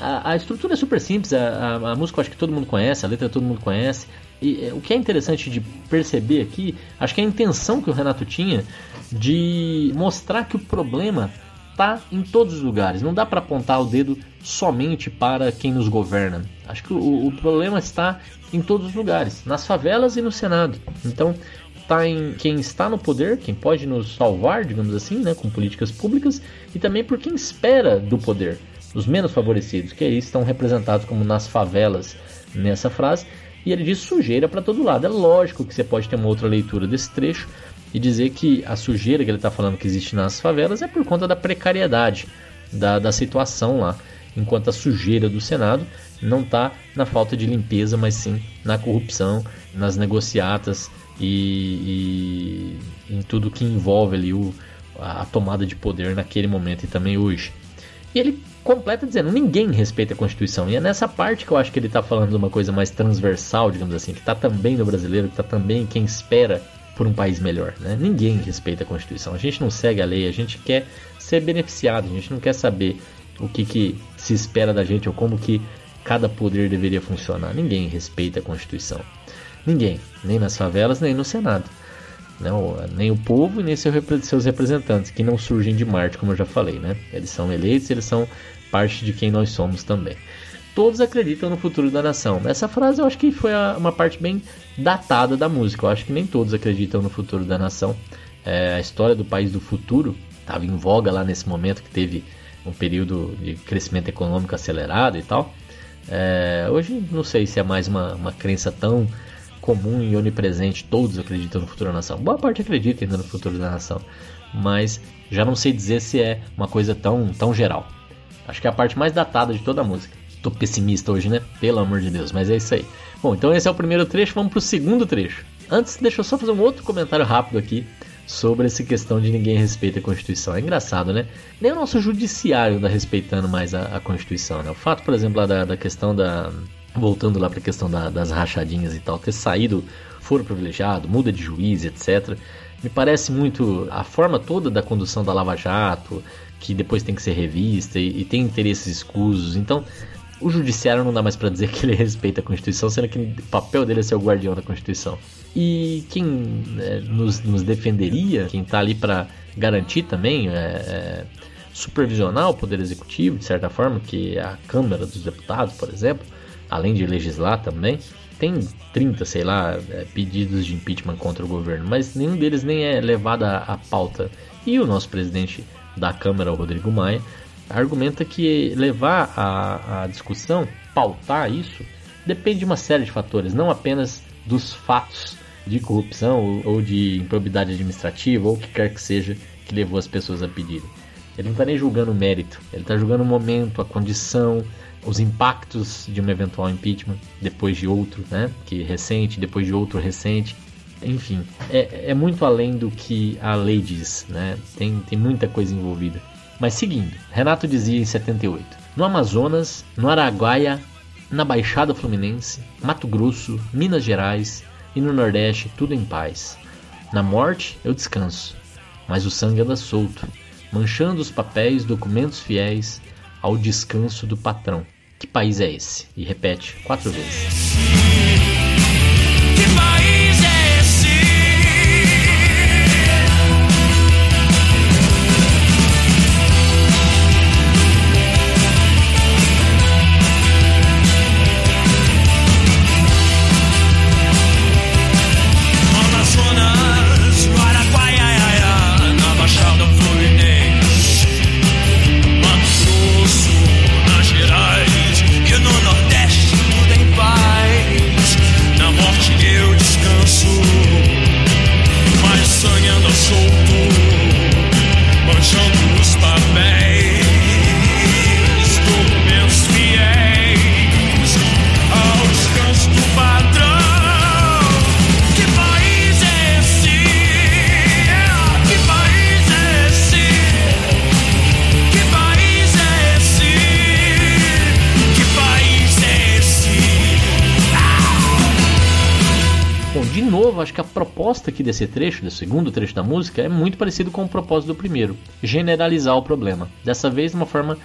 A, estrutura é super simples, a, a, a, música eu acho que todo mundo conhece, a letra todo mundo conhece. E é, o que é interessante de perceber aqui, acho que é a intenção que o Renato tinha de mostrar que o problema tá em todos os lugares. Não dá para apontar o dedo somente para quem nos governa. Acho que o, o problema está em todos os lugares, nas favelas e no Senado. Então, está em quem está no poder, quem pode nos salvar, digamos assim, né, com políticas públicas, e também por quem espera do poder os menos favorecidos, que aí estão representados como nas favelas nessa frase, e ele diz sujeira para todo lado. É lógico que você pode ter uma outra leitura desse trecho e dizer que a sujeira que ele está falando que existe nas favelas é por conta da precariedade da, da situação lá. enquanto a sujeira do Senado não está na falta de limpeza, mas sim na corrupção, nas negociatas e, e em tudo que envolve ali o, a tomada de poder naquele momento e também hoje. E ele completa dizendo: ninguém respeita a Constituição. E é nessa parte que eu acho que ele está falando de uma coisa mais transversal, digamos assim, que está também no brasileiro, que está também quem espera por um país melhor. Né? Ninguém respeita a Constituição. A gente não segue a lei, a gente quer ser beneficiado, a gente não quer saber o que, que se espera da gente ou como que cada poder deveria funcionar. Ninguém respeita a Constituição. Ninguém, nem nas favelas, nem no Senado. Não, nem o povo e nem seus representantes, que não surgem de Marte, como eu já falei. Né? Eles são eleitos, eles são parte de quem nós somos também. Todos acreditam no futuro da nação. Essa frase eu acho que foi uma parte bem datada da música. Eu acho que nem todos acreditam no futuro da nação. É, a história do país do futuro estava em voga lá nesse momento que teve um período de crescimento econômico acelerado e tal. É, hoje não sei se é mais uma, uma crença tão comum e onipresente, todos acreditam no futuro da nação. Boa parte acredita ainda no futuro da nação, mas já não sei dizer se é uma coisa tão, tão geral. Acho que é a parte mais datada de toda a música. Tô pessimista hoje, né? Pelo amor de Deus, mas é isso aí. Bom, então esse é o primeiro trecho, vamos pro segundo trecho. Antes, deixa eu só fazer um outro comentário rápido aqui sobre essa questão de ninguém respeita a Constituição. É engraçado, né? Nem o nosso judiciário está respeitando mais a, a, Constituição, né? O fato, por exemplo, da, da questão da voltando lá para a questão da, das rachadinhas e tal, ter saído foro privilegiado, muda de juiz, etc. Me parece muito a forma toda da condução da Lava Jato, que depois tem que ser revista e, e tem interesses escusos. Então, o judiciário não dá mais para dizer que ele respeita a Constituição, sendo que o papel dele é ser o guardião da Constituição. E quem é, nos, nos, defenderia, quem está ali para garantir também, é, é, supervisionar o Poder Executivo, de certa forma, que é a Câmara dos Deputados, por exemplo, além de legislar também, tem 30, sei lá, é, pedidos de impeachment contra o governo, mas nenhum deles nem é levado à, pauta. E o nosso presidente da Câmara, o Rodrigo Maia, argumenta que levar a, a discussão, pautar isso, depende de uma série de fatores, não apenas dos fatos de corrupção ou, ou de improbidade administrativa ou o que quer que seja que levou as pessoas a pedirem. Ele não está nem julgando o mérito, ele está julgando o momento, a condição, os impactos de um eventual impeachment depois de outro, né? Que recente, depois de outro recente. Enfim, é, é muito além do que a lei diz, né? Tem, tem muita coisa envolvida. Mas seguindo, Renato dizia em 78: No Amazonas, no Araguaia, na Baixada Fluminense, Mato Grosso, Minas Gerais e no Nordeste, tudo em paz. Na morte, eu descanso, mas o sangue anda solto, manchando os papéis, documentos fiéis ao descanso do patrão. Que país é esse? E repete quatro vezes. Acho que a proposta aqui desse trecho, desse segundo trecho da música, é muito parecido com o propósito do primeiro: generalizar o problema. Dessa vez, de uma forma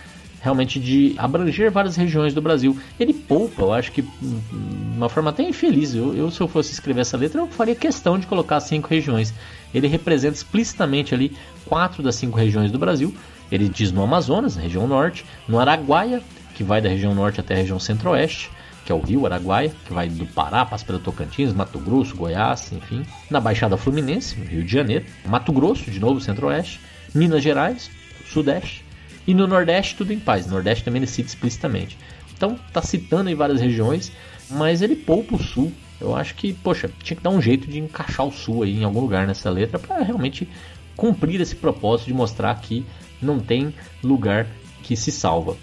realmente de abranger várias regiões do Brasil. Ele poupa, eu acho que hum, de uma forma até infeliz. Eu, eu, se eu fosse escrever essa letra, eu faria questão de colocar cinco regiões. Ele representa explicitamente ali quatro das cinco regiões do Brasil. Ele diz no Amazonas, na região norte, no Araguaia, que vai da região norte até a região centro-oeste, que é o Rio Araguaia, que vai do Pará, passa pelo Tocantins, Mato Grosso, Goiás, enfim. Na Baixada Fluminense, Rio de Janeiro, Mato Grosso, de novo centro-oeste, Minas Gerais, sudeste, e no Nordeste tudo em paz. No Nordeste também ele cita explicitamente. Então tá citando em várias regiões, mas ele poupa o Sul. Eu acho que, poxa, tinha que dar um jeito de encaixar o Sul aí em algum lugar nessa letra para realmente cumprir esse propósito de mostrar que não tem lugar que se salva.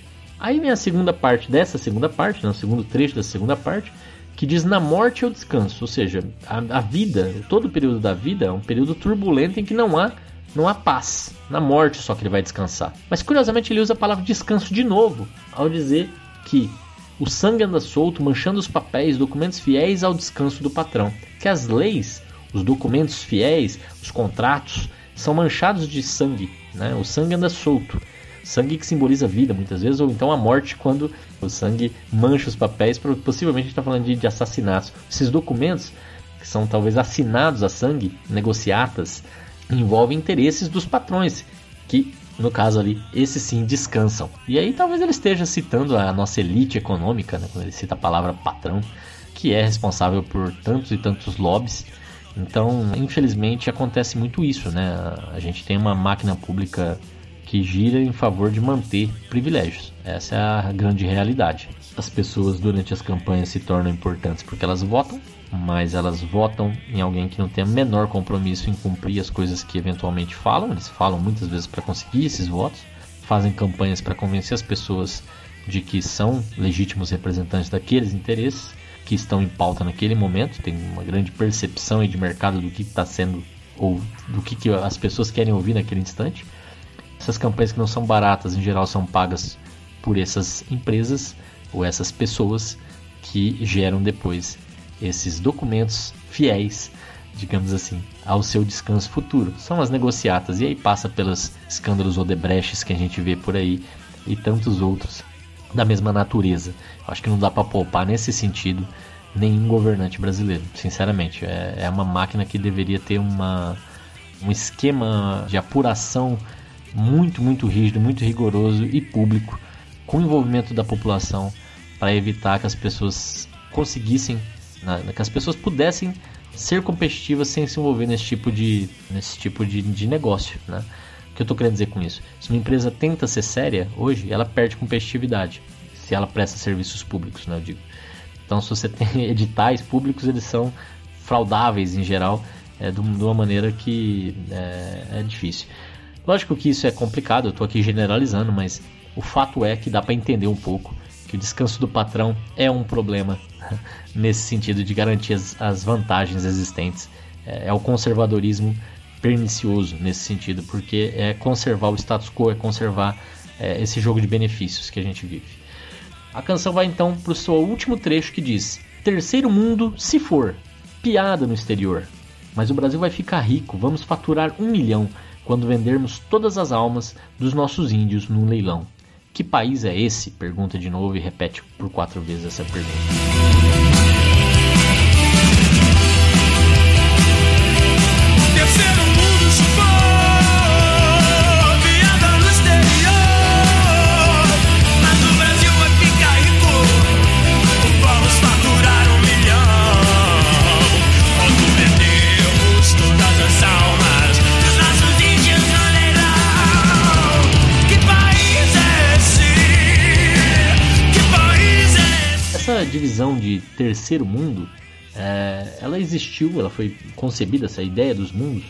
Aí vem a segunda parte dessa segunda parte, né, o segundo trecho da segunda parte, que diz na morte ou descanso, ou seja, a, a vida, todo o período da vida é um período turbulento em que não há não há paz. Na morte só que ele vai descansar. Mas curiosamente ele usa a palavra descanso de novo ao dizer que o sangue anda solto, manchando os papéis, documentos fiéis ao descanso do patrão. Que as leis, os documentos fiéis, os contratos são manchados de sangue, né? O sangue anda solto. Sangue que simboliza vida, muitas vezes, ou então a morte quando o sangue mancha os papéis. Possivelmente a gente está falando de, de assassinatos. Esses documentos, que são talvez assinados a sangue, negociatas, envolvem interesses dos patrões, que no caso ali, esses sim descansam. E aí talvez ele esteja citando a nossa elite econômica, né, quando ele cita a palavra patrão, que é responsável por tantos e tantos lobbies. Então, infelizmente, acontece muito isso, né? A gente tem uma máquina pública que gira em favor de manter privilégios. Essa é a grande realidade. As pessoas durante as campanhas se tornam importantes porque elas votam, mas elas votam em alguém que não tem o menor compromisso em cumprir as coisas que eventualmente falam. Eles falam muitas vezes para conseguir esses votos, fazem campanhas para convencer as pessoas de que são legítimos representantes daqueles interesses que estão em pauta naquele momento. Tem uma grande percepção de mercado do que está sendo ou do que, que as pessoas querem ouvir naquele instante. Essas campanhas que não são baratas, em geral, são pagas por essas empresas ou essas pessoas que geram depois esses documentos fiéis, digamos assim, ao seu descanso futuro. São as negociatas e aí passa pelos escândalos Odebrechts que a gente vê por aí e tantos outros da mesma natureza. Acho que não dá para poupar nesse sentido nenhum governante brasileiro, sinceramente. É, é uma máquina que deveria ter uma, um esquema de apuração muito, muito rígido, muito rigoroso e público, com envolvimento da população, para evitar que as pessoas conseguissem, que as pessoas pudessem ser competitivas sem se envolver nesse tipo de, nesse tipo de, de negócio. Né? O que eu estou querendo dizer com isso? Se uma empresa tenta ser séria hoje, ela perde competitividade se ela presta serviços públicos, né, eu digo. Então, se você tem editais públicos, eles são fraudáveis em geral, é, de uma maneira que é, é difícil. Lógico que isso é complicado, eu estou aqui generalizando, mas o fato é que dá para entender um pouco que o descanso do patrão é um problema nesse sentido de garantir as, as vantagens existentes. É, é, o conservadorismo pernicioso nesse sentido, porque é conservar o status quo, é conservar é, esse jogo de benefícios que a gente vive. A canção vai então para o seu último trecho que diz: Terceiro mundo, se for, piada no exterior. Mas o Brasil vai ficar rico, vamos faturar um milhão quando vendermos todas as almas dos nossos índios num leilão. Que país é esse? Pergunta de novo e repete por quatro vezes essa pergunta. Divisão de terceiro mundo, é, ela existiu, ela foi concebida, essa ideia dos mundos,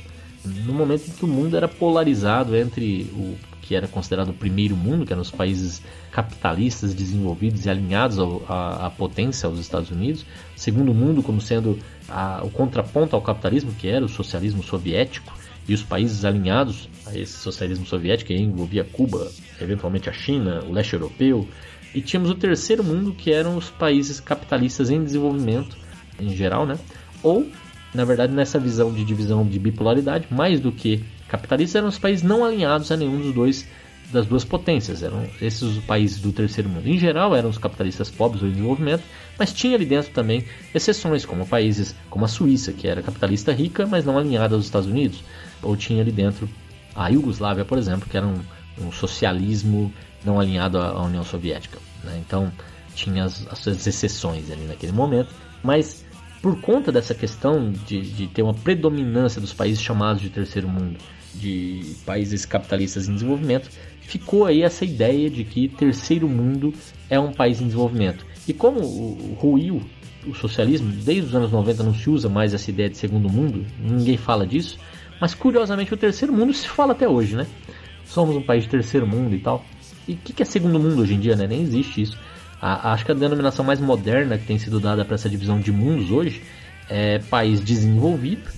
no momento em que o mundo era polarizado entre o que era considerado o primeiro mundo, que eram os países capitalistas desenvolvidos e alinhados à, potência aos Estados Unidos, o segundo mundo como sendo a- o contraponto ao capitalismo, que era o socialismo soviético, e os países alinhados a esse socialismo soviético, que envolvia Cuba, eventualmente a China, o leste europeu, e tínhamos o terceiro mundo, que eram os países capitalistas em desenvolvimento, em geral, né? Ou, na verdade, nessa visão de divisão de bipolaridade, mais do que capitalistas, eram os países não alinhados a nenhum dos dois das duas potências, eram esses os países do terceiro mundo. Em geral, eram os capitalistas pobres ou em desenvolvimento, mas tinha ali dentro também exceções, como países como a Suíça, que era capitalista rica, mas não alinhada aos Estados Unidos, ou tinha ali dentro a Iugoslávia, por exemplo, que era um, um socialismo não alinhado à União Soviética. né? Então, tinha as, as suas exceções ali naquele momento, mas por conta dessa questão de, de ter uma predominância dos países chamados de terceiro mundo, de países capitalistas em desenvolvimento, ficou aí essa ideia de que terceiro mundo é um país em desenvolvimento. E como ruiu o socialismo, desde os anos 90 não se usa mais essa ideia de segundo mundo, ninguém fala disso, mas curiosamente o terceiro mundo se fala até hoje, né? Somos um país de terceiro mundo e tal. E o que, que é segundo mundo hoje em dia, né? Nem existe isso. A, acho que a denominação mais moderna que tem sido dada para essa divisão de mundos hoje é país desenvolvido,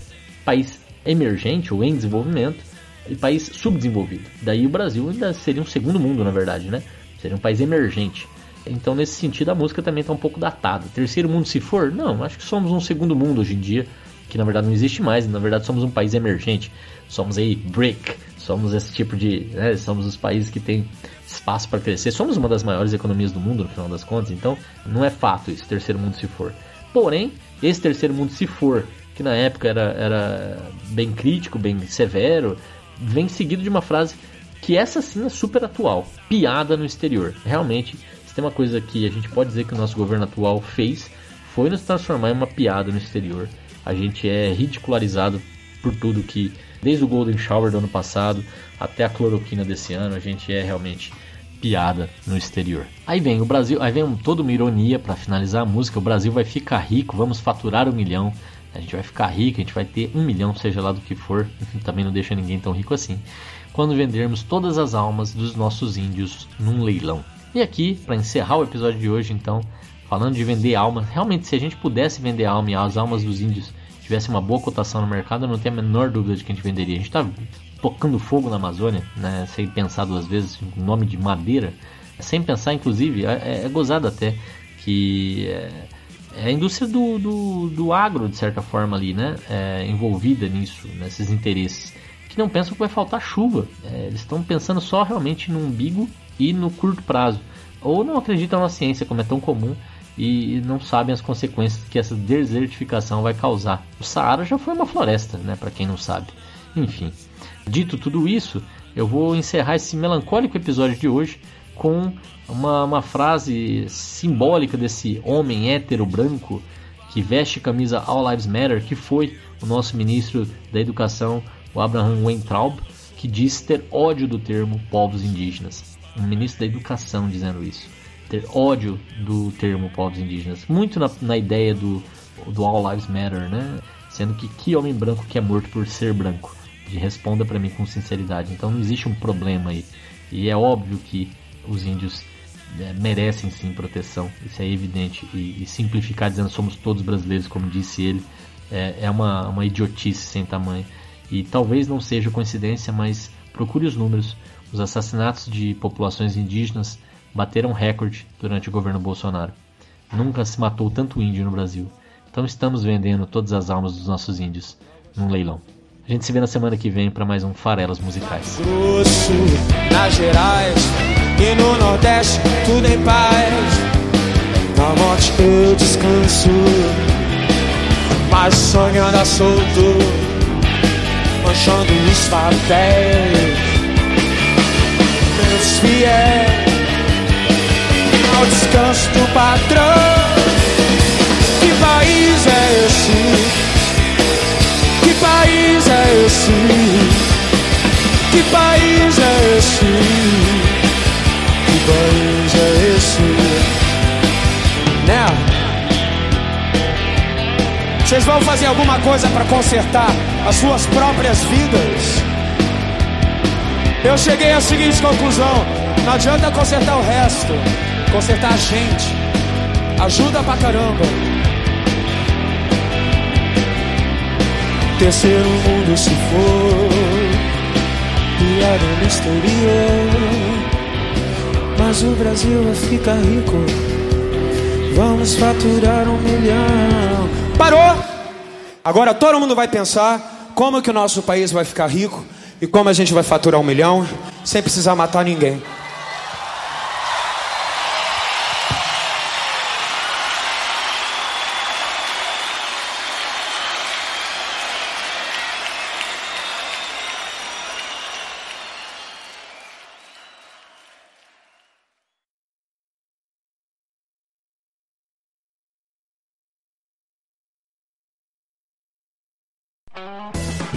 país emergente ou em desenvolvimento e país subdesenvolvido. Daí o Brasil ainda seria um segundo mundo, na verdade, né? Seria um país emergente. Então, nesse sentido, a música também está um pouco datada. Terceiro mundo, se for? Não, acho que somos um segundo mundo hoje em dia, que na verdade não existe mais. Na verdade, somos um país emergente. Somos aí BRIC, somos esse tipo de. Né, somos os países que têm espaço para crescer. Somos uma das maiores economias do mundo, no final das contas. Então, não é fato isso, terceiro mundo, se for. Porém, esse terceiro mundo, se for, que na época era, era bem crítico, bem severo, vem seguido de uma frase que essa sim é super atual: piada no exterior. Realmente tem uma coisa que a gente pode dizer que o nosso governo atual fez foi nos transformar em uma piada no exterior. A gente é ridicularizado por tudo que, desde o Golden Shower do ano passado até a cloroquina desse ano, a gente é realmente piada no exterior. Aí vem o Brasil, aí vem toda uma ironia para finalizar a música. O Brasil vai ficar rico, vamos faturar um milhão. A gente vai ficar rico, a gente vai ter um milhão, seja lá do que for. Também não deixa ninguém tão rico assim. Quando vendermos todas as almas dos nossos índios num leilão. E aqui, para encerrar o episódio de hoje, então, falando de vender almas, realmente, se a gente pudesse vender alma e as almas dos índios tivessem uma boa cotação no mercado, eu não tenho a menor dúvida de que a gente venderia. A gente está tocando fogo na Amazônia, né, sem pensar duas vezes, o nome de madeira, sem pensar, inclusive, é, é gozado até, que é, é a indústria do, do, do, agro, de certa forma, ali, né, é, envolvida nisso, nesses interesses, que não pensam que vai faltar chuva. É, eles estão pensando só realmente no umbigo e no curto prazo, ou não acreditam na ciência como é tão comum e não sabem as consequências que essa desertificação vai causar. O Saara já foi uma floresta, né, para quem não sabe. Enfim, dito tudo isso, eu vou encerrar esse melancólico episódio de hoje com uma, uma frase simbólica desse homem hétero branco que veste camisa All Lives Matter, que foi o nosso ministro da Educação, o Abraham Weintraub, que diz ter ódio do termo povos indígenas um ministro da Educação dizendo isso. Ter ódio do termo povos indígenas. Muito na, na ideia do, do All Lives Matter, né? Sendo que que homem branco que é morto por ser branco? De responda para mim com sinceridade. Então não existe um problema aí. E é óbvio que os índios é, merecem sim proteção. Isso é evidente. E, e, simplificar dizendo somos todos brasileiros, como disse ele, é, é uma, uma idiotice sem tamanho. E talvez não seja coincidência, mas procure os números. Os assassinatos de populações indígenas bateram recorde durante o governo Bolsonaro. Nunca se matou tanto índio no Brasil. Então estamos vendendo todas as almas dos nossos índios num leilão. A gente se vê na semana que vem para mais um Farelas Musicais. Grosso, nas Gerais e no Nordeste, tudo em paz. Na morte eu descanso, mas solto, manchando os papéis meus fiéis descanso do patrão. Que país é esse? Que país é esse? Que país é esse? Que país é esse? Né? Vocês vão fazer alguma coisa para consertar as suas próprias vidas? Eu cheguei à seguinte conclusão: não adianta consertar o resto, consertar a gente. Ajuda pra caramba. Terceiro mundo se for, piada no exterior. Mas o Brasil vai ficar rico. Vamos faturar um milhão. Parou! Agora todo mundo vai pensar como que o nosso país vai ficar rico e como a gente vai faturar um milhão sem precisar matar ninguém?